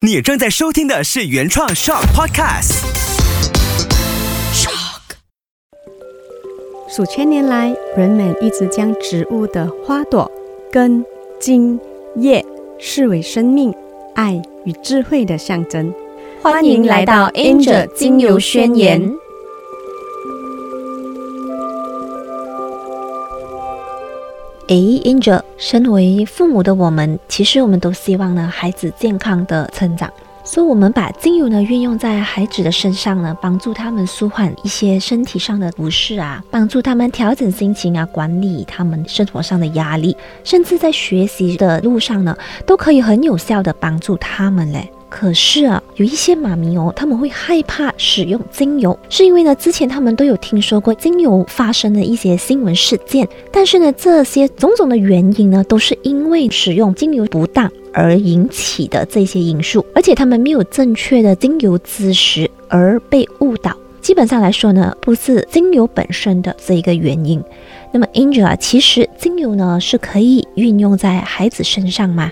你正在收听的是原创 Shock Podcast。Shock。数千年来，人们一直将植物的花朵、根、茎、叶视为生命、爱与智慧的象征。欢迎来到 Angel 精油宣言。诶，Angel，身为父母的我们，其实我们都希望呢，孩子健康的成长。所以，我们把精油呢运用在孩子的身上呢，帮助他们舒缓一些身体上的不适啊，帮助他们调整心情啊，管理他们生活上的压力，甚至在学习的路上呢，都可以很有效的帮助他们嘞。可是啊，有一些妈咪哦，他们会害怕使用精油，是因为呢，之前他们都有听说过精油发生的一些新闻事件，但是呢，这些种种的原因呢，都是因为使用精油不当而引起的这些因素，而且他们没有正确的精油知识而被误导。基本上来说呢，不是精油本身的这一个原因。那么，Angel 啊，其实精油呢是可以运用在孩子身上吗？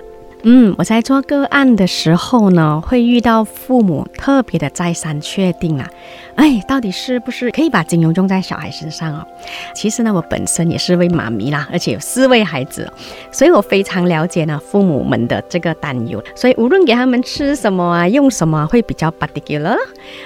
嗯，我在做个案的时候呢，会遇到父母特别的再三确定啊，哎，到底是不是可以把精油用在小孩身上哦？其实呢，我本身也是位妈咪啦，而且有四位孩子，所以我非常了解呢父母们的这个担忧。所以无论给他们吃什么啊，用什么会比较 particular，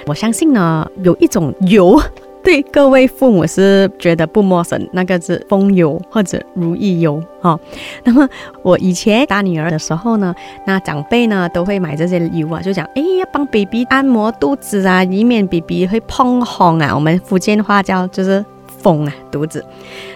我相信呢，有一种油。对各位父母是觉得不陌生，那个是风油或者如意油哈。那么我以前打女儿的时候呢，那长辈呢都会买这些油啊，就讲哎要帮 baby 按摩肚子啊，以免 baby 会碰红啊。我们福建话叫就是。风啊，肚子。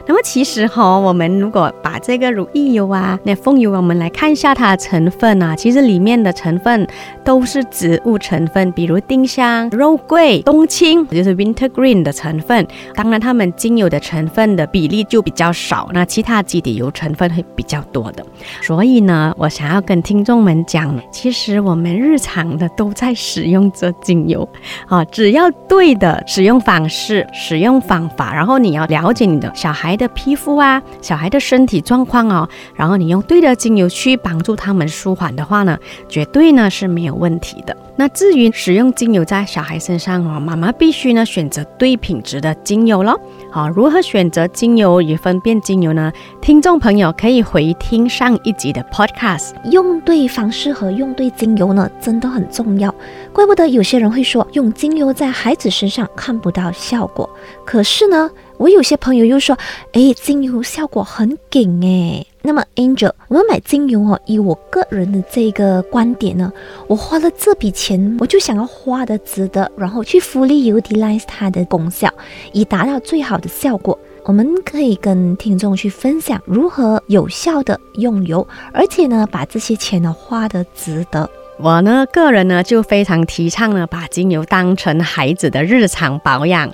那么其实哈，我们如果把这个如意油啊，那风油，我们来看一下它的成分啊，其实里面的成分都是植物成分，比如丁香、肉桂、冬青，就是 wintergreen 的成分。当然，它们精油的成分的比例就比较少，那其他基底油成分会比较多的。所以呢，我想要跟听众们讲，其实我们日常的都在使用这精油啊，只要对的使用方式、使用方法，然后。你要了了解你的小孩的皮肤啊，小孩的身体状况哦，然后你用对的精油去帮助他们舒缓的话呢，绝对呢是没有问题的。那至于使用精油在小孩身上哦，妈妈必须呢选择对品质的精油咯。好，如何选择精油与分辨精油呢？听众朋友可以回听上一集的 Podcast。用对方式和用对精油呢，真的很重要。怪不得有些人会说用精油在孩子身上看不到效果，可是呢，我有些朋友又说，哎，精油效果很劲哎。那么，Angel，我们买精油哦，以我个人的这个观点呢，我花了这笔钱，我就想要花的值得，然后去 fully utilize 它的功效，以达到最好的效果。我们可以跟听众去分享如何有效的用油，而且呢，把这些钱呢花的值得。我呢，个人呢就非常提倡呢，把精油当成孩子的日常保养。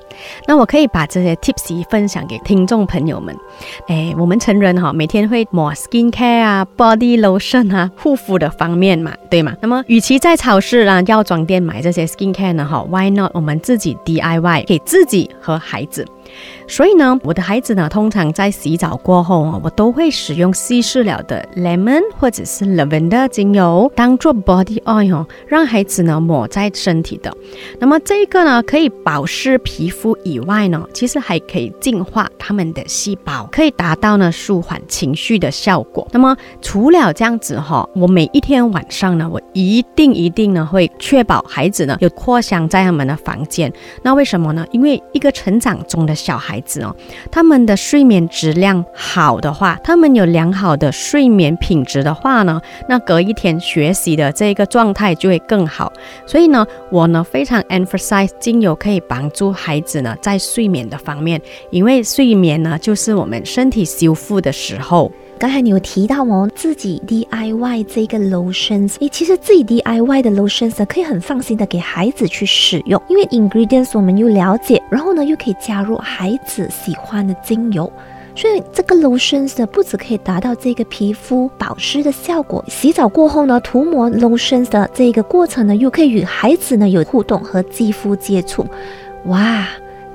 那我可以把这些 tips 分享给听众朋友们。哎，我们成人哈，每天会抹 skin care 啊，body lotion 啊，护肤的方面嘛，对吗？那么，与其在超市啊、药妆店买这些 skin care 呢，哈，why not 我们自己 DIY 给自己和孩子？所以呢，我的孩子呢，通常在洗澡过后啊，我都会使用稀释了的 lemon 或者是 lavender 精油当做 body oil，让孩子呢抹在身体的。那么这个呢，可以保湿皮肤以外呢，其实还可以净化他们的细胞，可以达到呢舒缓情绪的效果。那么除了这样子哈，我每一天晚上呢，我一定一定呢会确保孩子呢有扩香在他们的房间。那为什么呢？因为一个成长中的小孩子哦，他们的睡眠质量好的话，他们有良好的睡眠品质的话呢，那隔一天学习的这个状态就会更好。所以呢，我呢非常 emphasize 精油可以帮助孩子在睡眠的方面，因为睡眠呢就是我们身体修复的时候。刚才你有提到哦，自己 DIY 这个 lotions，诶，其实自己 DIY 的 lotions 可以很放心的给孩子去使用，因为 ingredients 我们又了解，然后呢又可以加入孩子喜欢的精油，所以这个 lotions 不止可以达到这个皮肤保湿的效果，洗澡过后呢涂抹 lotions 的这个过程呢，又可以与孩子呢有互动和肌肤接触，哇！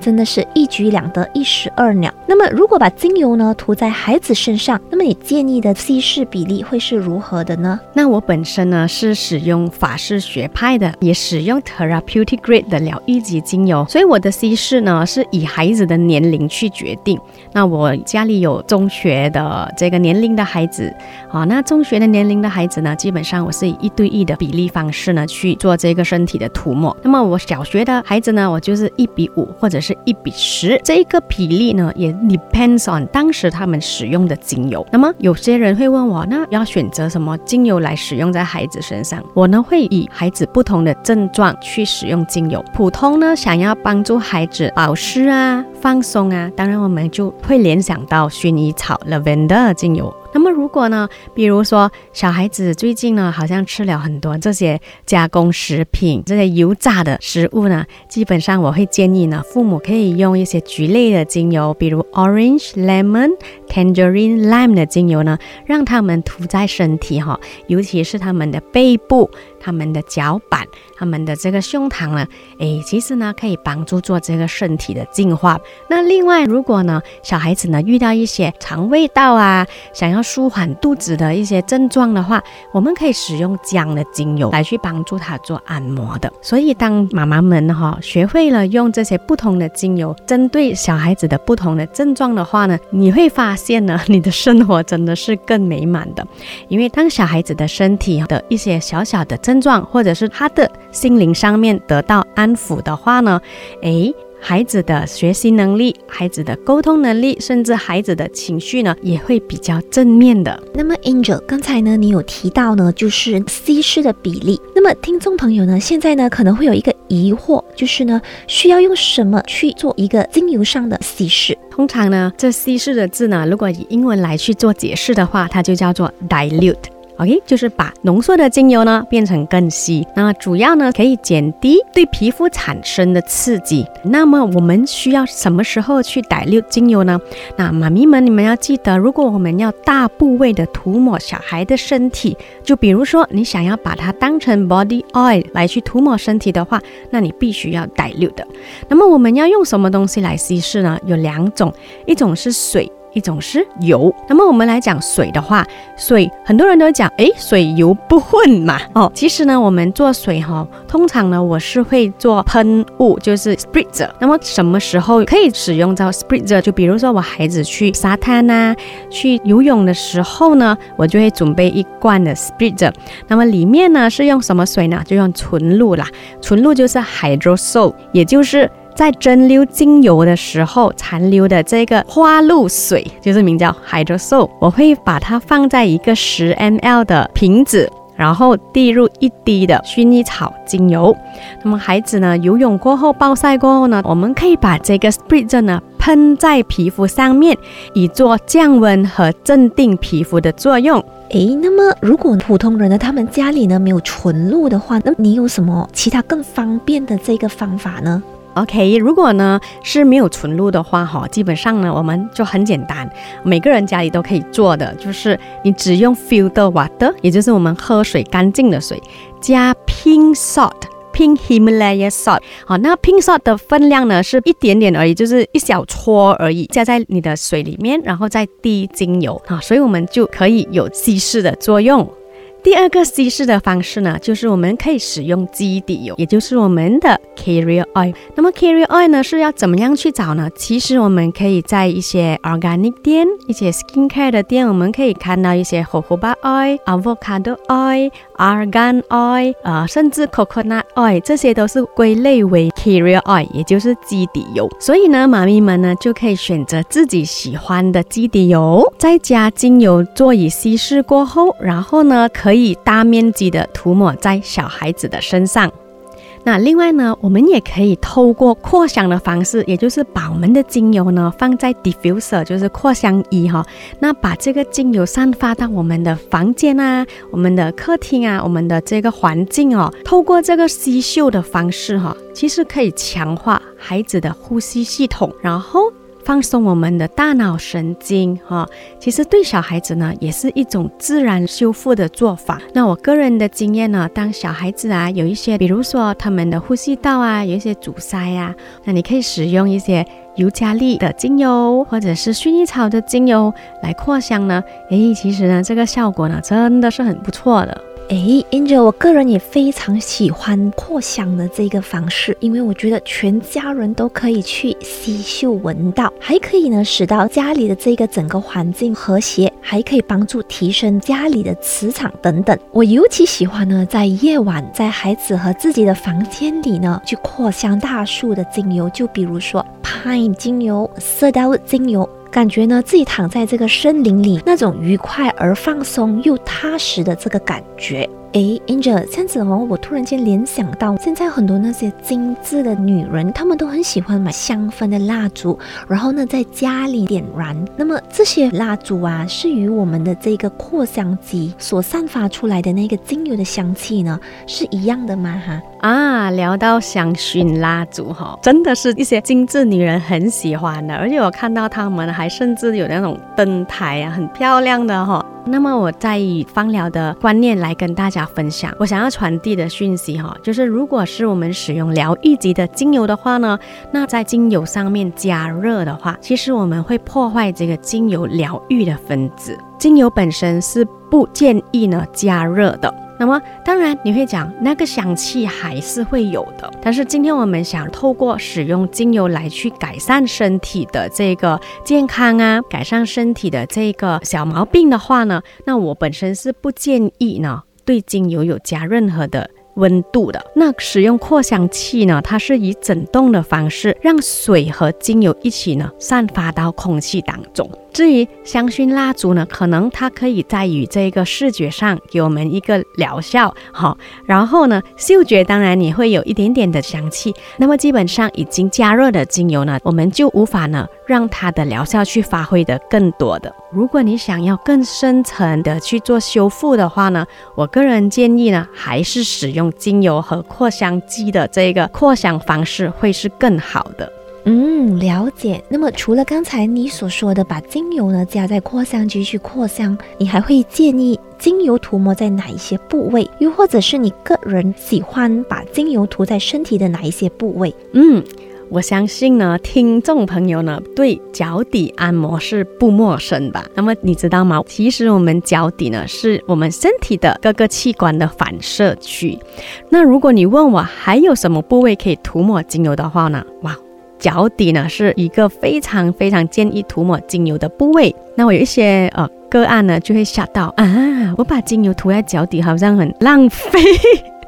真的是一举两得，一石二鸟。那么如果把精油呢涂在孩子身上，那么你建议的稀释比例会是如何的呢？那我本身呢是使用法式学派的，也使用 therapeutic grade 的疗愈级精油，所以我的稀释呢是以孩子的年龄去决定。那我家里有中学的这个年龄的孩子，啊，那中学的年龄的孩子呢，基本上我是以一对一的比例方式呢去做这个身体的涂抹。那么我小学的孩子呢，我就是一比五或者是一比十，这一个比例呢也 depends on 当时他们使用的精油。那么有些人会问我，那要选择什么精油来使用在孩子身上？我呢会以孩子不同的症状去使用精油。普通呢想要帮助孩子保湿啊、放松啊，当然我们就会联想到薰衣草 （lavender） 精油。那如果呢，比如说小孩子最近呢，好像吃了很多这些加工食品、这些油炸的食物呢，基本上我会建议呢，父母可以用一些菊类的精油，比如 orange、lemon、tangerine、lime 的精油呢，让他们涂在身体哈，尤其是他们的背部、他们的脚板、他们的这个胸膛呢，诶，其实呢可以帮助做这个身体的净化。那另外，如果呢小孩子呢遇到一些肠胃道啊，想要舒缓肚子的一些症状的话，我们可以使用姜的精油来去帮助他做按摩的。所以，当妈妈们哈学会了用这些不同的精油针对小孩子的不同的症状的话呢，你会发现呢，你的生活真的是更美满的。因为当小孩子的身体的一些小小的症状，或者是他的心灵上面得到安抚的话呢，诶。孩子的学习能力、孩子的沟通能力，甚至孩子的情绪呢，也会比较正面的。那么，Angel，刚才呢，你有提到呢，就是稀释的比例。那么，听众朋友呢，现在呢，可能会有一个疑惑，就是呢，需要用什么去做一个精油上的稀释？通常呢，这稀释的字呢，如果以英文来去做解释的话，它就叫做 dilute。OK，就是把浓缩的精油呢变成更稀，那主要呢可以减低对皮肤产生的刺激。那么我们需要什么时候去逮六精油呢？那妈咪们，你们要记得，如果我们要大部位的涂抹小孩的身体，就比如说你想要把它当成 body oil 来去涂抹身体的话，那你必须要逮六的。那么我们要用什么东西来稀释呢？有两种，一种是水。一种是油，那么我们来讲水的话，水很多人都讲，哎，水油不混嘛，哦，其实呢，我们做水哈，通常呢，我是会做喷雾，就是 spritzer。那么什么时候可以使用到 spritzer？就比如说我孩子去沙滩呐，去游泳的时候呢，我就会准备一罐的 spritzer。那么里面呢是用什么水呢？就用纯露啦，纯露就是 hydrosol，也就是。在蒸馏精油的时候残留的这个花露水，就是名叫 hydrosol，我会把它放在一个十 ml 的瓶子，然后滴入一滴的薰衣草精油。那么孩子呢游泳过后暴晒过后呢，我们可以把这个 Spritz 呢喷在皮肤上面，以做降温和镇定皮肤的作用。诶，那么如果普通人呢，他们家里呢没有纯露的话，那你有什么其他更方便的这个方法呢？OK，如果呢是没有纯露的话，哈，基本上呢我们就很简单，每个人家里都可以做的，就是你只用 filter water，也就是我们喝水干净的水，加 pink salt，pink Himalaya salt，好，那 pink salt 的分量呢是一点点而已，就是一小撮而已，加在你的水里面，然后再滴精油，啊，所以我们就可以有稀释的作用。第二个稀释的方式呢，就是我们可以使用基底油，也就是我们的 carrier oil。那么 carrier oil 呢是要怎么样去找呢？其实我们可以在一些 organic 店、一些 skincare 的店，我们可以看到一些 jojoba oil、avocado oil、argan oil，呃，甚至 coconut oil，这些都是归类为 carrier oil，也就是基底油。所以呢，妈咪们呢就可以选择自己喜欢的基底油，再加精油做以稀释过后，然后呢。可以大面积的涂抹在小孩子的身上。那另外呢，我们也可以透过扩香的方式，也就是把我们的精油呢放在 diffuser，就是扩香仪哈。那把这个精油散发到我们的房间啊、我们的客厅啊、我们的这个环境哦。透过这个吸嗅的方式哈，其实可以强化孩子的呼吸系统，然后。放松我们的大脑神经哈。其实对小孩子呢，也是一种自然修复的做法。那我个人的经验呢，当小孩子啊有一些，比如说他们的呼吸道啊有一些阻塞啊，那你可以使用一些尤加利的精油或者是薰衣草的精油来扩香呢。诶，其实呢，这个效果呢，真的是很不错的。哎，Angel，我个人也非常喜欢扩香的这个方式，因为我觉得全家人都可以去吸嗅闻到，还可以呢使到家里的这个整个环境和谐，还可以帮助提升家里的磁场等等。我尤其喜欢呢在夜晚，在孩子和自己的房间里呢去扩香大树的精油，就比如说 Pine 精油、色达精油。感觉呢，自己躺在这个森林里，那种愉快而放松又踏实的这个感觉。哎，Angel，这样子哦，我突然间联想到，现在很多那些精致的女人，她们都很喜欢买香氛的蜡烛，然后呢，在家里点燃。那么这些蜡烛啊，是与我们的这个扩香机所散发出来的那个精油的香气呢，是一样的吗？哈啊，聊到香薰蜡烛哈，真的是一些精致女人很喜欢的，而且我看到她们还甚至有那种灯台啊，很漂亮的哈。那么我再以芳疗的观念来跟大家分享，我想要传递的讯息哈，就是如果是我们使用疗愈级的精油的话呢，那在精油上面加热的话，其实我们会破坏这个精油疗愈的分子，精油本身是不建议呢加热的。那么，当然你会讲那个香气还是会有的，但是今天我们想透过使用精油来去改善身体的这个健康啊，改善身体的这个小毛病的话呢，那我本身是不建议呢对精油有加任何的。温度的那使用扩香器呢？它是以整动的方式，让水和精油一起呢散发到空气当中。至于香薰蜡烛呢，可能它可以在于这个视觉上给我们一个疗效，好，然后呢，嗅觉当然你会有一点点的香气。那么基本上已经加热的精油呢，我们就无法呢让它的疗效去发挥的更多的。如果你想要更深层的去做修复的话呢，我个人建议呢，还是使用精油和扩香机的这个扩香方式会是更好的。嗯，了解。那么除了刚才你所说的把精油呢加在扩香机去扩香，你还会建议精油涂抹在哪一些部位？又或者是你个人喜欢把精油涂在身体的哪一些部位？嗯。我相信呢，听众朋友呢对脚底按摩是不陌生吧？那么你知道吗？其实我们脚底呢是我们身体的各个器官的反射区。那如果你问我还有什么部位可以涂抹精油的话呢？哇，脚底呢是一个非常非常建议涂抹精油的部位。那我有一些呃个案呢就会吓到啊，我把精油涂在脚底好像很浪费。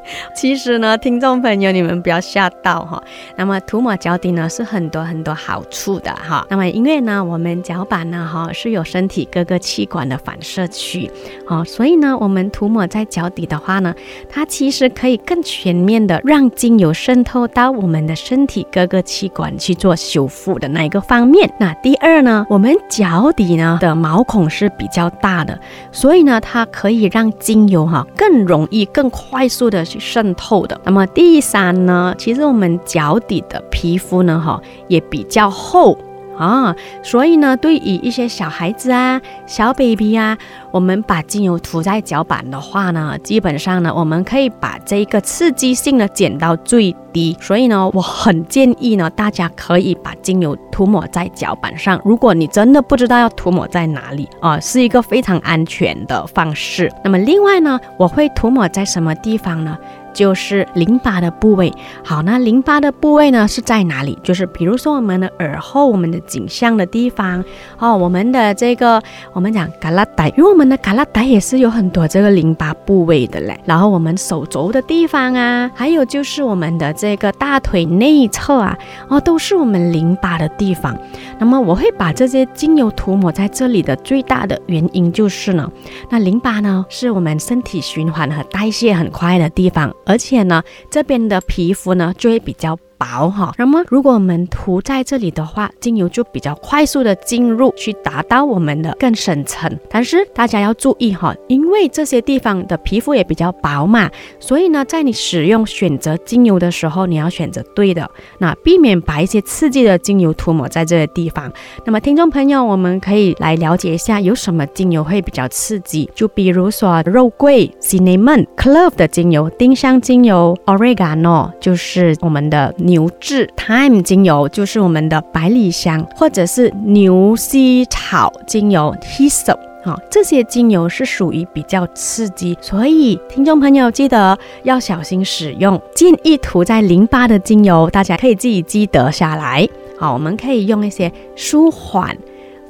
其实呢，听众朋友，你们不要吓到哈。那么涂抹脚底呢，是很多很多好处的哈。那么因为呢，我们脚板呢哈是有身体各个器官的反射区，哦，所以呢，我们涂抹在脚底的话呢，它其实可以更全面的让精油渗透到我们的身体各个器官去做修复的那一个方面。那第二呢，我们脚底呢的毛孔是比较大的，所以呢，它可以让精油哈更容易、更快速的去。渗透的。那么第三呢，其实我们脚底的皮肤呢，哈，也比较厚。啊，所以呢，对于一些小孩子啊、小 baby 啊，我们把精油涂在脚板的话呢，基本上呢，我们可以把这个刺激性呢减到最低。所以呢，我很建议呢，大家可以把精油涂抹在脚板上。如果你真的不知道要涂抹在哪里啊，是一个非常安全的方式。那么另外呢，我会涂抹在什么地方呢？就是淋巴的部位。好，那淋巴的部位呢是在哪里？就是比如说我们的耳后、我们的颈项的地方哦，我们的这个我们讲嘎拉带，因为我们的嘎拉带也是有很多这个淋巴部位的嘞。然后我们手肘的地方啊，还有就是我们的这个大腿内侧啊，哦，都是我们淋巴的地方。那么我会把这些精油涂抹在这里的最大的原因就是呢，那淋巴呢是我们身体循环和代谢很快的地方。而且呢，这边的皮肤呢就会比较薄哈。那么如果我们涂在这里的话，精油就比较快速的进入，去达到我们的更深层。但是大家要注意哈，因为这些地方的皮肤也比较薄嘛，所以呢，在你使用选择精油的时候，你要选择对的，那避免把一些刺激的精油涂抹在这个地方。那么听众朋友，我们可以来了解一下有什么精油会比较刺激，就比如说肉桂、cinnamon、clove 的精油、丁香精油、oregano 就是我们的牛至、thyme 精油就是我们的百里香，或者是牛膝草精油 Hisop。好，这些精油是属于比较刺激，所以听众朋友记得要小心使用。建议涂在淋巴的精油，大家可以自己记得下来。好，我们可以用一些舒缓、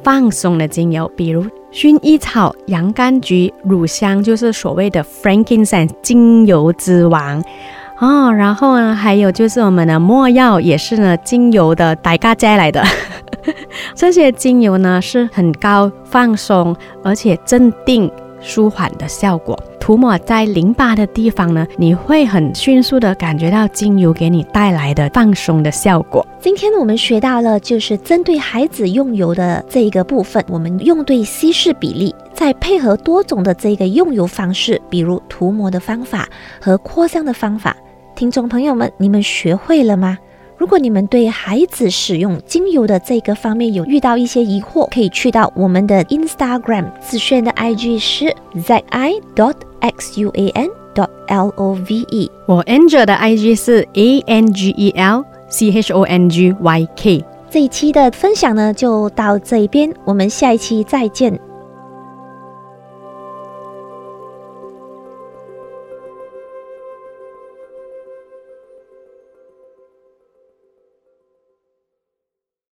放松的精油，比如薰衣草、洋甘菊、乳香，就是所谓的 frankincense 精油之王。哦，然后呢，还有就是我们的没药，也是呢精油的代咖摘来的。这些精油呢是很高放松而且镇定舒缓的效果。涂抹在淋巴的地方呢，你会很迅速的感觉到精油给你带来的放松的效果。今天我们学到了，就是针对孩子用油的这一个部分，我们用对稀释比例，再配合多种的这个用油方式，比如涂抹的方法和扩香的方法。听众朋友们，你们学会了吗？如果你们对孩子使用精油的这个方面有遇到一些疑惑，可以去到我们的 Instagram 自炫的 IG 是 zi dot xuan dot love。我 Angel 的 IG 是 a n g e l c h o n g y k。这一期的分享呢就到这一边，我们下一期再见。